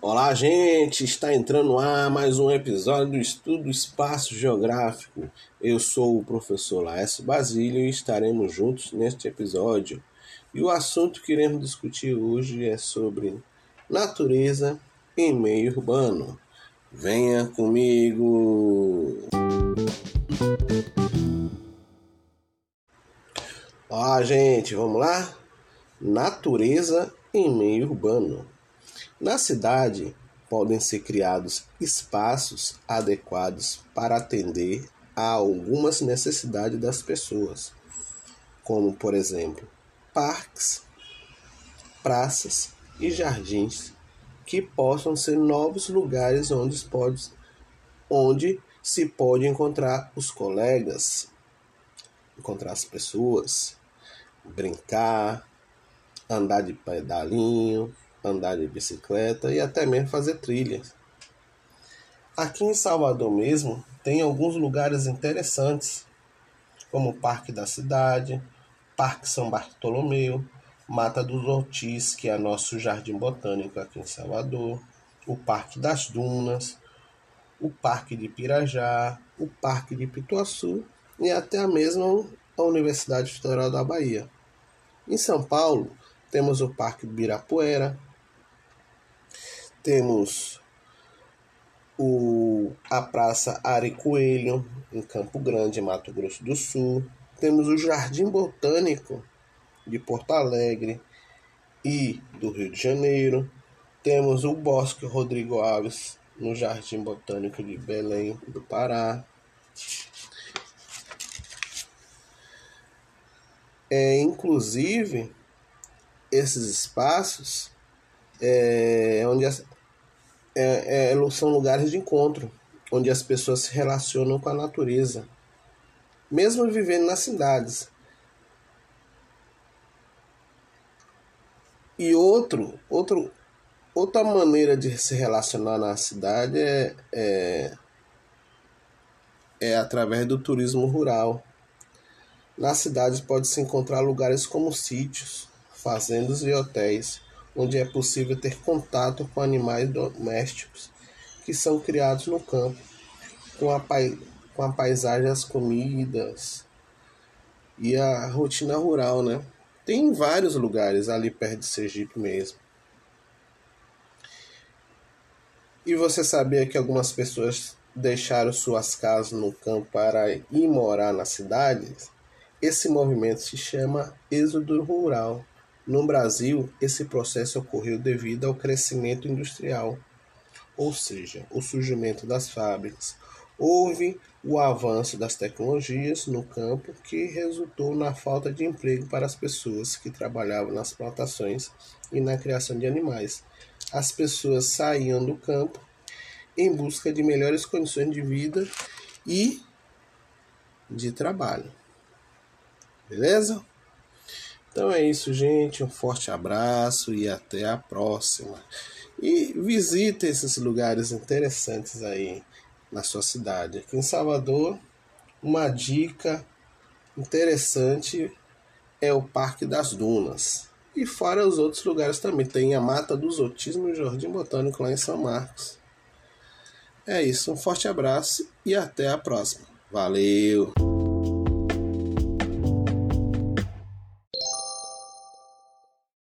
Olá, gente! Está entrando ar mais um episódio do Estudo Espaço Geográfico. Eu sou o professor Laércio Basílio e estaremos juntos neste episódio. E o assunto que iremos discutir hoje é sobre natureza em meio urbano. Venha comigo! Olá, gente! Vamos lá? Natureza em meio urbano. Na cidade, podem ser criados espaços adequados para atender a algumas necessidades das pessoas, como, por exemplo, parques, praças e jardins, que possam ser novos lugares onde, pode, onde se pode encontrar os colegas, encontrar as pessoas, brincar, andar de pedalinho, andar de bicicleta e até mesmo fazer trilhas. Aqui em Salvador mesmo tem alguns lugares interessantes, como o Parque da Cidade, Parque São Bartolomeu, Mata dos Ortiz, que é nosso jardim botânico aqui em Salvador, o Parque das Dunas, o Parque de Pirajá, o Parque de Pituaçu e até a mesma a Universidade Federal da Bahia. Em São Paulo, temos o Parque Birapuera, temos o, a Praça Ari Coelho, em Campo Grande, Mato Grosso do Sul. Temos o Jardim Botânico de Porto Alegre e do Rio de Janeiro. Temos o Bosque Rodrigo Alves, no Jardim Botânico de Belém do Pará. É, inclusive, esses espaços é, onde as, é, é, são lugares de encontro, onde as pessoas se relacionam com a natureza, mesmo vivendo nas cidades. E outro, outro, outra maneira de se relacionar na cidade é, é, é através do turismo rural. Nas cidades pode-se encontrar lugares como sítios, fazendas e hotéis onde é possível ter contato com animais domésticos que são criados no campo, com a, com a paisagem, as comidas e a rotina rural, né? Tem vários lugares ali perto de Sergipe mesmo. E você sabia que algumas pessoas deixaram suas casas no campo para ir morar nas cidades? Esse movimento se chama êxodo rural. No Brasil, esse processo ocorreu devido ao crescimento industrial, ou seja, o surgimento das fábricas. Houve o avanço das tecnologias no campo que resultou na falta de emprego para as pessoas que trabalhavam nas plantações e na criação de animais. As pessoas saíam do campo em busca de melhores condições de vida e de trabalho. Beleza? Então é isso, gente. Um forte abraço e até a próxima. E visite esses lugares interessantes aí na sua cidade. Aqui em Salvador, uma dica interessante é o Parque das Dunas. E fora os outros lugares também. Tem a Mata dos Otismo e o Jardim Botânico lá em São Marcos. É isso, um forte abraço e até a próxima. Valeu!